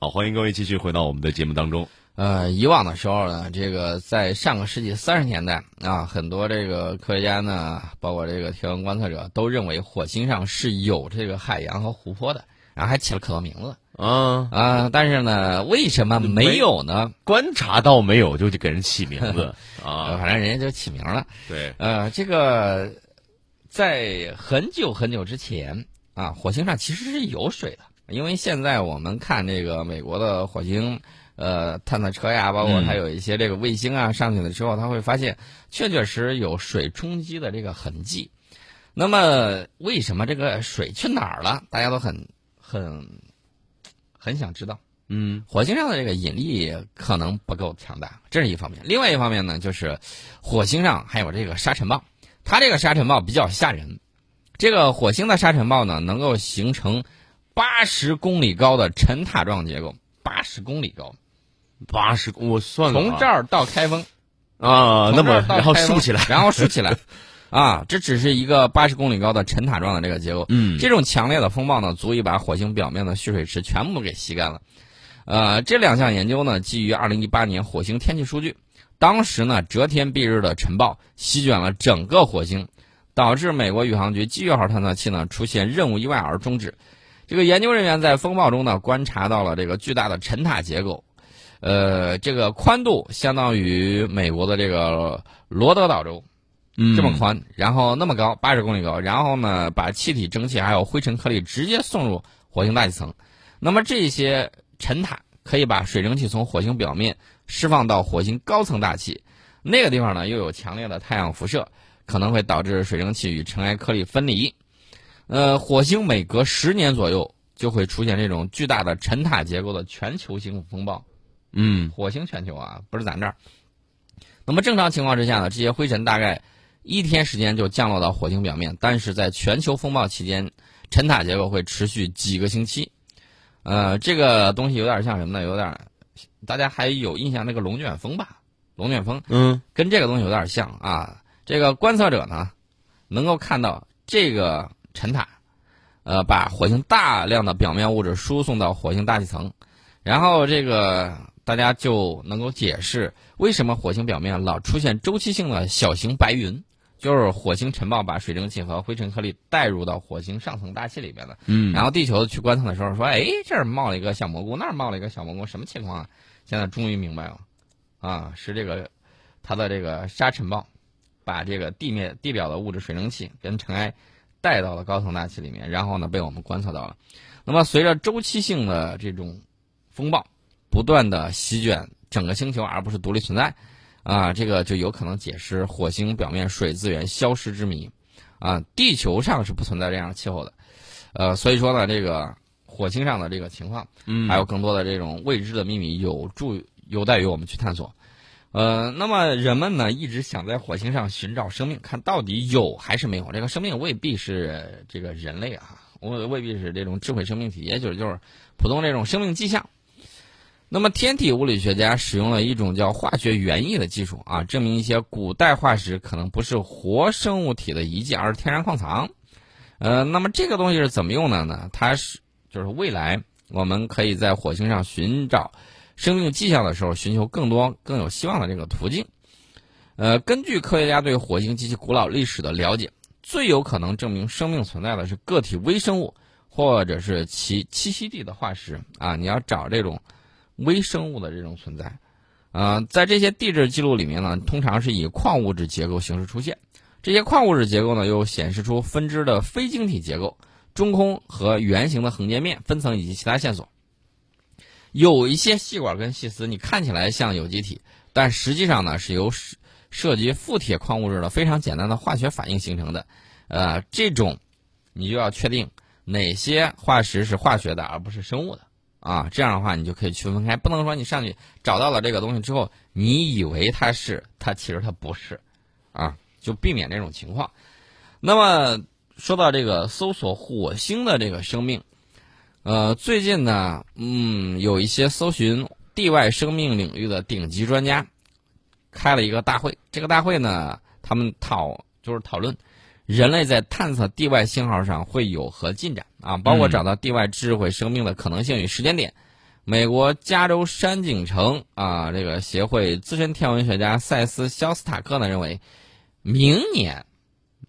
好，欢迎各位继续回到我们的节目当中。呃，以往的时候呢，这个在上个世纪三十年代啊，很多这个科学家呢，包括这个天文观测者，都认为火星上是有这个海洋和湖泊的，然后还起了可多名字啊啊。但是呢，为什么没有呢？观察到没有就就给人起名字 啊，反正人家就起名了。对，呃，这个在很久很久之前啊，火星上其实是有水的，因为现在我们看这个美国的火星。呃，探测车呀，包括它有一些这个卫星啊上去了之后，他会发现确确实有水冲击的这个痕迹。那么，为什么这个水去哪儿了？大家都很很很想知道。嗯，火星上的这个引力可能不够强大，这是一方面。另外一方面呢，就是火星上还有这个沙尘暴，它这个沙尘暴比较吓人。这个火星的沙尘暴呢，能够形成八十公里高的沉塔状结构，八十公里高。八十，我算从这儿到开封，啊，那么然后竖起来，然后竖起来，啊，这只是一个八十公里高的沉塔状的这个结构。嗯，这种强烈的风暴呢，足以把火星表面的蓄水池全部给吸干了。呃，这两项研究呢，基于二零一八年火星天气数据，当时呢，遮天蔽日的尘暴席卷了整个火星，导致美国宇航局机遇号探测器呢出现任务意外而终止。这个研究人员在风暴中呢，观察到了这个巨大的沉塔结构。呃，这个宽度相当于美国的这个罗德岛州，这么宽，然后那么高，八十公里高，然后呢，把气体、蒸汽还有灰尘颗粒直接送入火星大气层。那么这些沉塔可以把水蒸气从火星表面释放到火星高层大气，那个地方呢又有强烈的太阳辐射，可能会导致水蒸气与尘埃颗粒分离。呃，火星每隔十年左右就会出现这种巨大的沉塔结构的全球性风暴。嗯，火星全球啊，不是咱这儿。那么正常情况之下呢，这些灰尘大概一天时间就降落到火星表面，但是在全球风暴期间，沉塔结构会持续几个星期。呃，这个东西有点像什么呢？有点，大家还有印象那个龙卷风吧？龙卷风，嗯，跟这个东西有点像啊。这个观测者呢，能够看到这个沉塔，呃，把火星大量的表面物质输送到火星大气层，然后这个。大家就能够解释为什么火星表面老出现周期性的小型白云，就是火星尘暴把水蒸气和灰尘颗粒带入到火星上层大气里边了。嗯，然后地球去观测的时候说：“哎，这儿冒了一个小蘑菇，那儿冒了一个小蘑菇，什么情况啊？”现在终于明白了，啊，是这个它的这个沙尘暴把这个地面地表的物质水蒸气跟尘埃带到了高层大气里面，然后呢被我们观测到了。那么随着周期性的这种风暴。不断的席卷整个星球，而不是独立存在，啊，这个就有可能解释火星表面水资源消失之谜，啊，地球上是不存在这样的气候的，呃，所以说呢，这个火星上的这个情况，嗯，还有更多的这种未知的秘密，有助有待于我们去探索，呃，那么人们呢一直想在火星上寻找生命，看到底有还是没有？这个生命未必是这个人类啊，我未必是这种智慧生命体，也许就是普通这种生命迹象。那么，天体物理学家使用了一种叫化学原液的技术啊，证明一些古代化石可能不是活生物体的遗迹，而是天然矿藏。呃，那么这个东西是怎么用的呢？它是就是未来我们可以在火星上寻找生命迹象的时候，寻求更多更有希望的这个途径。呃，根据科学家对火星及其古老历史的了解，最有可能证明生命存在的是个体微生物，或者是其栖息地的化石啊。你要找这种。微生物的这种存在，呃，在这些地质记录里面呢，通常是以矿物质结构形式出现。这些矿物质结构呢，又显示出分支的非晶体结构、中空和圆形的横截面、分层以及其他线索。有一些细管跟细丝，你看起来像有机体，但实际上呢，是由涉及富铁矿物质的非常简单的化学反应形成的。呃，这种你就要确定哪些化石是化学的，而不是生物的。啊，这样的话你就可以区分开，不能说你上去找到了这个东西之后，你以为它是，它其实它不是，啊，就避免这种情况。那么说到这个搜索火星的这个生命，呃，最近呢，嗯，有一些搜寻地外生命领域的顶级专家开了一个大会，这个大会呢，他们讨就是讨论。人类在探测地外信号上会有何进展啊？包括找到地外智慧生命的可能性与时间点，美国加州山景城啊，这个协会资深天文学家塞斯·肖斯塔克呢认为，明年，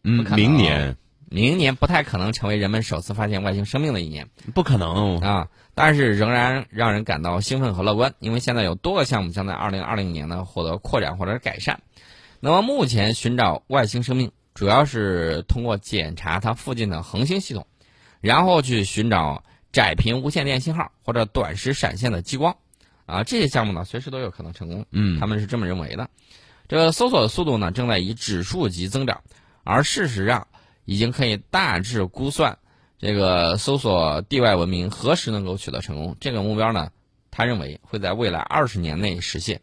嗯，明年，明年不太可能成为人们首次发现外星生命的一年，不可能啊，但是仍然让人感到兴奋和乐观，因为现在有多个项目将在二零二零年呢获得扩展或者是改善。那么目前寻找外星生命，主要是通过检查它附近的恒星系统，然后去寻找窄频无线电信号或者短时闪现的激光，啊，这些项目呢随时都有可能成功。嗯，他们是这么认为的。这个搜索的速度呢正在以指数级增长，而事实上已经可以大致估算这个搜索地外文明何时能够取得成功。这个目标呢，他认为会在未来二十年内实现。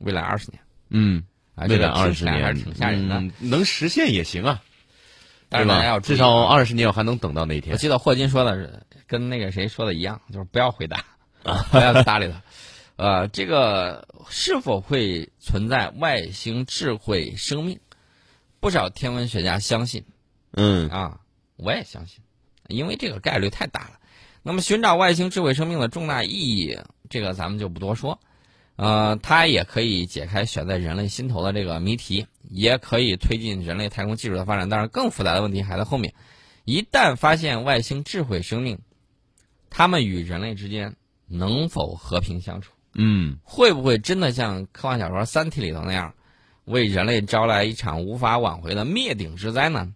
未来二十年，嗯。未来二十年还是挺吓人的，能实现也行啊，但是大家要至少二十年我还能等到那一天。我记得霍金说的是跟那个谁说的一样，就是不要回答，不要搭理他。呃，这个是否会存在外星智慧生命？不少天文学家相信，嗯啊，我也相信，因为这个概率太大了。那么寻找外星智慧生命的重大意义，这个咱们就不多说。呃，它也可以解开悬在人类心头的这个谜题，也可以推进人类太空技术的发展。但是更复杂的问题还在后面。一旦发现外星智慧生命，他们与人类之间能否和平相处？嗯，会不会真的像科幻小说《三体》里头那样，为人类招来一场无法挽回的灭顶之灾呢？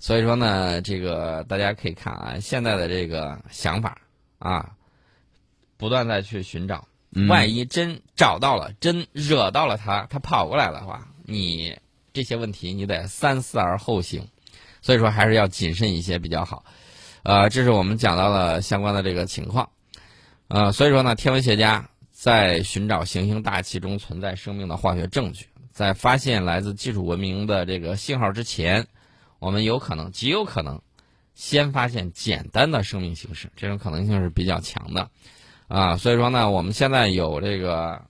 所以说呢，这个大家可以看啊，现在的这个想法啊，不断在去寻找。万一真找到了，真惹到了他，他跑过来的话，你这些问题你得三思而后行，所以说还是要谨慎一些比较好。呃，这是我们讲到了相关的这个情况。呃，所以说呢，天文学家在寻找行星大气中存在生命的化学证据，在发现来自技术文明的这个信号之前，我们有可能极有可能先发现简单的生命形式，这种可能性是比较强的。啊，所以说呢，我们现在有这个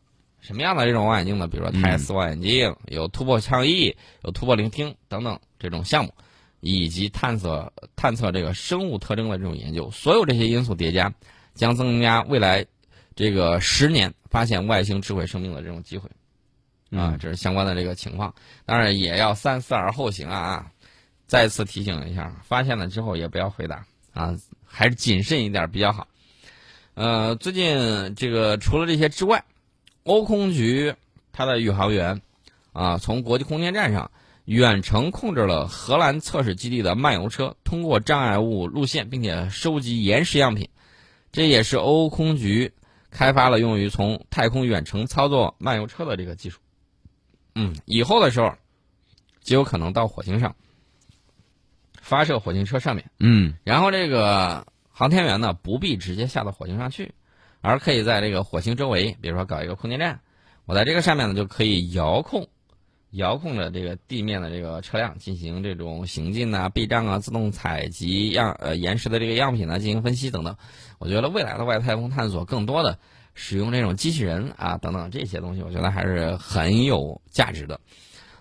什么样的这种望远镜呢？比如说泰斯望远镜，有突破倡议，有突破聆听等等这种项目，以及探测探测这个生物特征的这种研究，所有这些因素叠加，将增加未来这个十年发现外星智慧生命的这种机会。啊，这是相关的这个情况，当然也要三思而后行啊！再次提醒一下，发现了之后也不要回答啊，还是谨慎一点比较好。呃，最近这个除了这些之外，欧空局它的宇航员啊，从国际空间站上远程控制了荷兰测试基地的漫游车，通过障碍物路线，并且收集岩石样品。这也是欧空局开发了用于从太空远程操作漫游车的这个技术。嗯，以后的时候极有可能到火星上发射火星车上面。嗯，然后这个。航天员呢不必直接下到火星上去，而可以在这个火星周围，比如说搞一个空间站，我在这个上面呢就可以遥控，遥控着这个地面的这个车辆进行这种行进啊、避障啊、自动采集样呃岩石的这个样品呢进行分析等等。我觉得未来的外太空探索更多的使用这种机器人啊等等这些东西，我觉得还是很有价值的。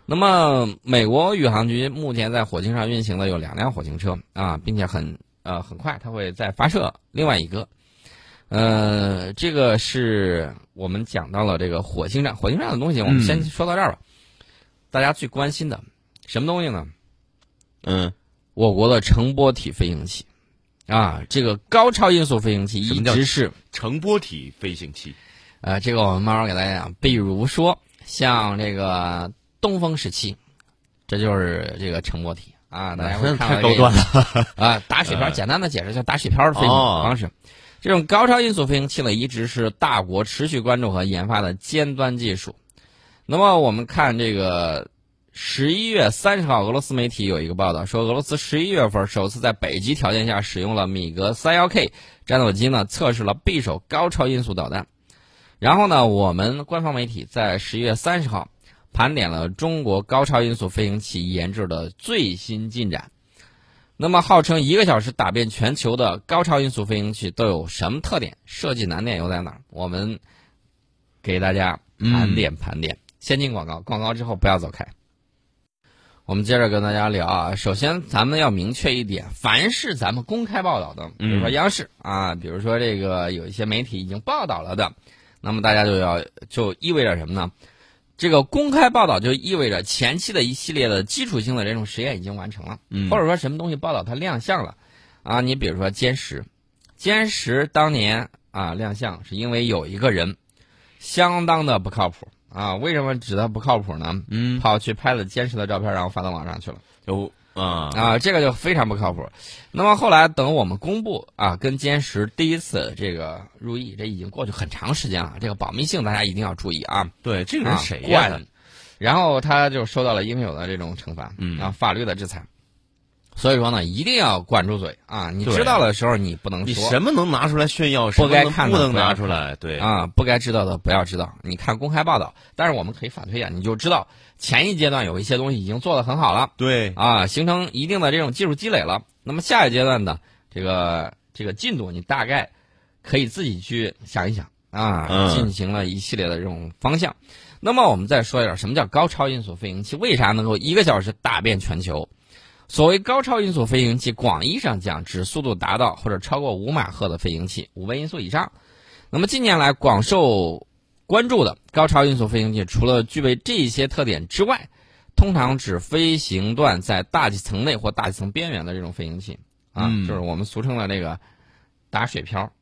那么，美国宇航局目前在火星上运行的有两辆火星车啊，并且很。呃，很快它会再发射另外一个，呃，这个是我们讲到了这个火星上，火星上的东西，我们先说到这儿吧。大家最关心的什么东西呢？嗯，我国的乘波体飞行器啊，这个高超音速飞行器一直是乘波体飞行器。呃，这个我们慢慢给大家讲。比如说像这个东风十七，这就是这个成波体。啊，大家会看 太高端了 啊！打水漂，简单的解释叫打水漂的飞行方式。这种高超音速飞行器呢，一直是大国持续关注和研发的尖端技术。那么我们看这个十一月三十号，俄罗斯媒体有一个报道说，俄罗斯十一月份首次在北极条件下使用了米格三幺 K 战斗机呢，测试了匕首高超音速导弹。然后呢，我们官方媒体在十一月三十号。盘点了中国高超音速飞行器研制的最新进展。那么，号称一个小时打遍全球的高超音速飞行器都有什么特点？设计难点又在哪儿？我们给大家盘点盘点。先进广告，广告之后不要走开。我们接着跟大家聊啊。首先，咱们要明确一点，凡是咱们公开报道的，比如说央视啊，比如说这个有一些媒体已经报道了的，那么大家就要就意味着什么呢？这个公开报道就意味着前期的一系列的基础性的这种实验已经完成了，或者说什么东西报道它亮相了啊？你比如说歼十，歼十当年啊亮相是因为有一个人相当的不靠谱啊。为什么指他不靠谱呢？嗯，跑去拍了歼十的照片，然后发到网上去了。就啊啊，这个就非常不靠谱。那么后来等我们公布啊，跟歼十第一次这个入役，这已经过去很长时间了，这个保密性大家一定要注意啊。对，这个人谁呀、啊？然后他就受到了应有的这种惩罚，嗯，然后法律的制裁。所以说呢，一定要管住嘴啊！你知道的时候你不能你说，什么能拿出来炫耀，什么能不该看的不能拿出来，对，啊，不该知道的不要知道。你看公开报道，但是我们可以反推啊，你就知道前一阶段有一些东西已经做得很好了。对，啊，形成一定的这种技术积累了。那么下一阶段呢，这个这个进度，你大概可以自己去想一想啊，嗯进行了一系列的这种方向。那么我们再说一点，什么叫高超音速飞行器？为啥能够一个小时打遍全球？所谓高超音速飞行器，广义上讲指速度达到或者超过五马赫的飞行器，五倍音速以上。那么近年来广受关注的高超音速飞行器，除了具备这些特点之外，通常指飞行段在大气层内或大气层边缘的这种飞行器啊，嗯就是我们俗称的这个打水漂。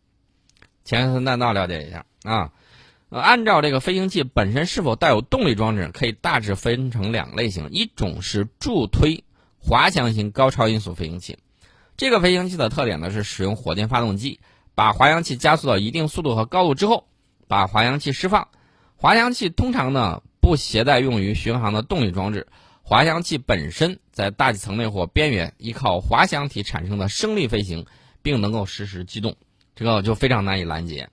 前层弹道了解一下啊。呃，按照这个飞行器本身是否带有动力装置，可以大致分成两类型，一种是助推滑翔型高超音速飞行器。这个飞行器的特点呢是使用火箭发动机，把滑翔器加速到一定速度和高度之后，把滑翔器释放。滑翔器通常呢不携带用于巡航的动力装置，滑翔器本身在大气层内或边缘依靠滑翔体产生的升力飞行，并能够实时机动，这个就非常难以拦截。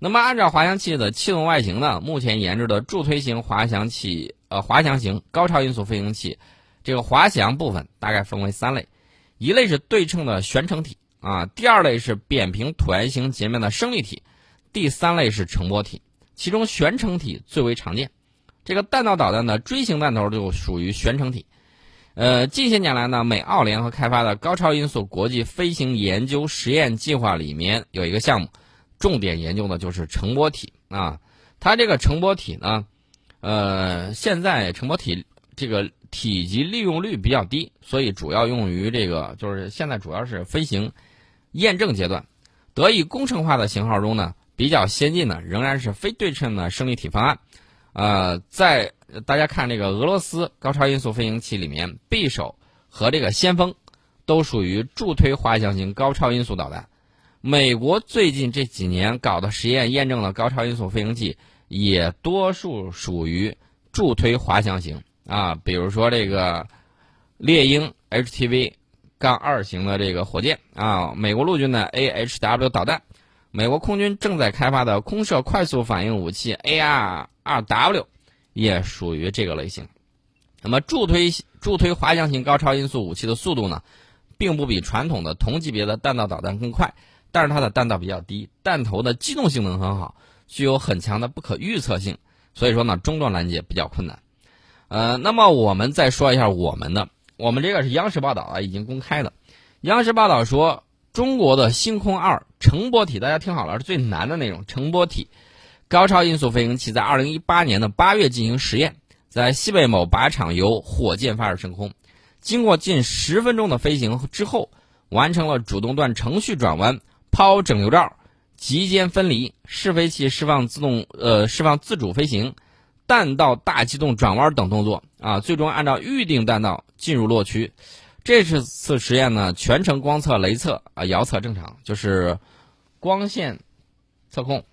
那么，按照滑翔器的气动外形呢，目前研制的助推型滑翔器，呃，滑翔型高超音速飞行器，这个滑翔部分大概分为三类，一类是对称的悬乘体啊，第二类是扁平椭圆形截面的升力体，第三类是乘波体。其中悬乘体最为常见，这个弹道导弹的锥形弹头就属于悬乘体。呃，近些年来呢，美澳联合开发的高超音速国际飞行研究实验计划里面有一个项目。重点研究的就是乘波体啊，它这个乘波体呢，呃，现在乘波体这个体积利用率比较低，所以主要用于这个就是现在主要是飞行验证阶段。得以工程化的型号中呢，比较先进的仍然是非对称的升力体方案。呃，在大家看这个俄罗斯高超音速飞行器里面，匕首和这个先锋都属于助推滑翔型高超音速导弹。美国最近这几年搞的实验验证了高超音速飞行器也多数属于助推滑翔型啊，比如说这个猎鹰 HTV 杠二型的这个火箭啊，美国陆军的 AHW 导弹，美国空军正在开发的空射快速反应武器 AR2W 也属于这个类型。那么助推助推滑翔型高超音速武器的速度呢，并不比传统的同级别的弹道导弹更快。但是它的弹道比较低，弹头的机动性能很好，具有很强的不可预测性，所以说呢，中段拦截比较困难。呃，那么我们再说一下我们的，我们这个是央视报道啊，已经公开的。央视报道说，中国的星空二乘波体，大家听好了，是最难的那种乘波体高超音速飞行器，在二零一八年的八月进行实验，在西北某靶场由火箭发射升空，经过近十分钟的飞行之后，完成了主动段程序转弯。抛整流罩、极间分离、试飞器释放自动呃释放自主飞行、弹道大机动转弯等动作啊，最终按照预定弹道进入落区。这次次实验呢，全程光测、雷测啊、遥测正常，就是光线测控，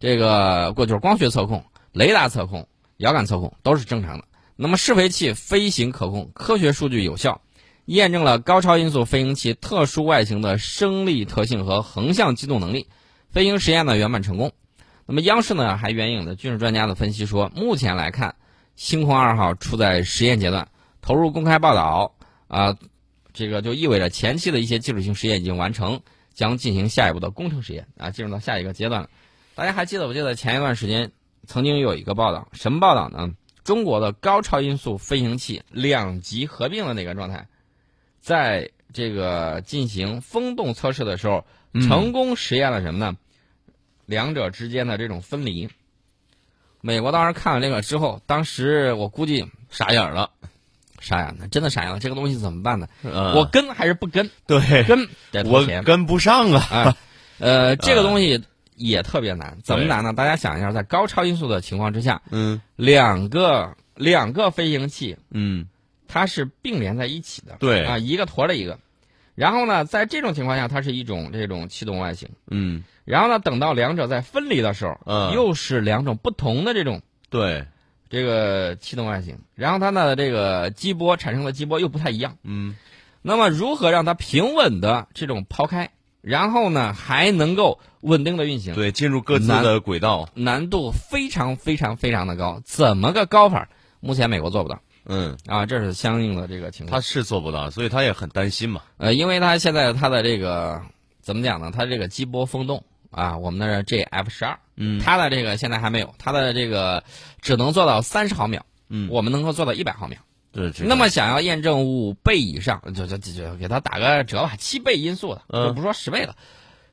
这个过就是光学测控、雷达测控、遥感测控都是正常的。那么试飞器飞行可控，科学数据有效。验证了高超音速飞行器特殊外形的升力特性和横向机动能力，飞行实验呢圆满成功。那么央视呢还援引了军事专家的分析说，目前来看，星空二号处在实验阶段，投入公开报道啊，这个就意味着前期的一些技术性实验已经完成，将进行下一步的工程实验啊，进入到下一个阶段了。大家还记得不记得前一段时间曾经有一个报道，什么报道呢？中国的高超音速飞行器两级合并的那个状态，在这个进行风洞测试的时候，成功实验了什么呢？两者之间的这种分离。美国当时看了这个之后，当时我估计傻眼了，傻眼了，真的傻眼了。这个东西怎么办呢？嗯我跟还是不跟？对，跟我钱。跟不上啊。哎，呃，这个东西也特别难。怎么难呢？大家想一下，在高超音速的情况之下，嗯两个两个飞行器嗯，它是并联在一起的，对啊，一个驮着一个。然后呢，在这种情况下，它是一种这种气动外形。嗯，然后呢，等到两者在分离的时候，嗯又是两种不同的这种对，这个气动外形。然后它的这个激波产生的激波又不太一样。嗯那么如何让它平稳的这种抛开，然后呢还能够稳定的运行？对，进入各自的轨道。难度非常非常非常的高。怎么个高法？目前美国做不到嗯，啊，这是相应的这个情况。他是做不到，所以他也很担心嘛。呃，因为他现在他的这个怎么讲呢？他这个激波风洞啊，我们的 JF 十二，嗯他的这个现在还没有，他的这个只能做到三十毫秒，嗯，我们能够做到一百毫秒。对，那么想要验证五倍以上，就就就就给他打个折吧，七倍音速的，嗯就不说十倍了，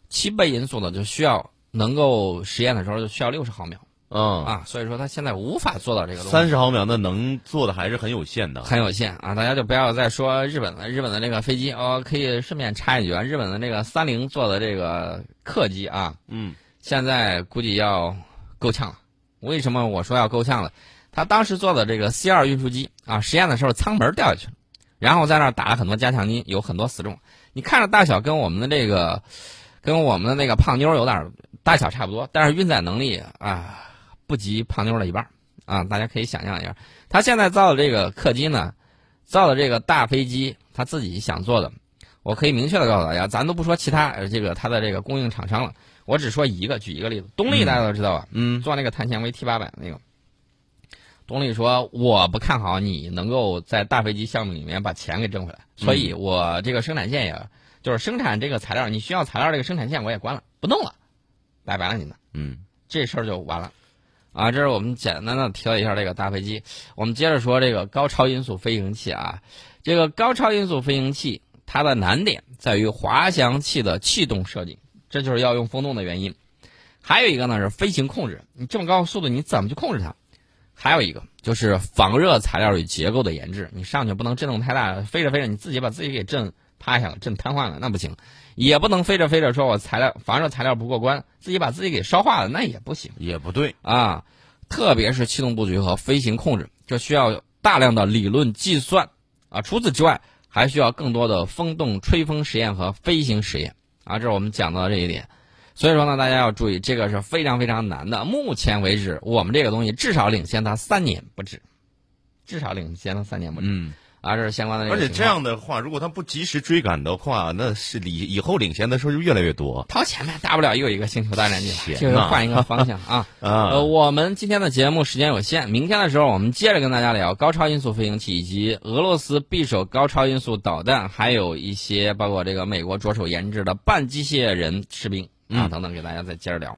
七倍音速的就需要能够实验的时候就需要六十毫秒嗯，啊，所以说它现在无法做到这个东西。三十毫秒那能做的还是很有限的。很有限啊，大家就不要再说日本了。日本的这个飞机，哦，可以顺便插一句啊，日本的那个三菱做的这个客机啊，嗯现在估计要够呛了。为什么我说要够呛了？他当时做的这个 C 二运输机啊，实验的时候舱门掉下去了，然后在那儿打了很多加强筋，有很多死重。你看着大小跟我们的这个，跟我们的那个胖妞有点大小差不多，但是运载能力啊不及胖妞的一半儿啊，大家可以想象一下。他现在造的这个客机呢，造的这个大飞机，他自己想做的，我可以明确的告诉大家，咱都不说其他呃这个它的这个供应厂商了，我只说一个，举一个例子，东丽大家都知道吧？嗯做那个碳纤维 T 八百那个，东丽说我不看好你能够在大飞机项目里面把钱给挣回来，所以我这个生产线也就是生产这个材料，你需要材料这个生产线我也关了，不弄了，拜拜了你们，嗯这事儿就完了。啊，这是我们简单的提了一下这个大飞机。我们接着说这个高超音速飞行器啊，这个高超音速飞行器它的难点在于滑翔器的气动设计，这就是要用风洞的原因。还有一个呢是飞行控制，你这么高速度你怎么去控制它？还有一个就是防热材料与结构的研制，你上去不能震动太大，飞着飞着你自己把自己给震趴下了、震瘫痪了，那不行；也不能飞着飞着说我材料防热材料不过关，自己把自己给烧化了，那也不行。也不对。啊，特别是气动布局和飞行控制，这需要大量的理论计算啊。除此之外，还需要更多的风洞吹风实验和飞行实验啊。这是我们讲到的这一点。所以说呢，大家要注意，这个是非常非常难的。目前为止，我们这个东西至少领先它三年不止，至少领先它三年不止、嗯，啊。这是相关的而且这样的话，如果他不及时追赶的话，那是以以后领先的时候就越来越多掏钱呗大不了又一个星球大战进来，天就是换一个方向啊。啊。呃，我们今天的节目时间有限，明天的时候我们接着跟大家聊高超音速飞行器以及俄罗斯匕首高超音速导弹，还有一些包括这个美国着手研制的半机械人士兵啊嗯等等，给大家再接着聊。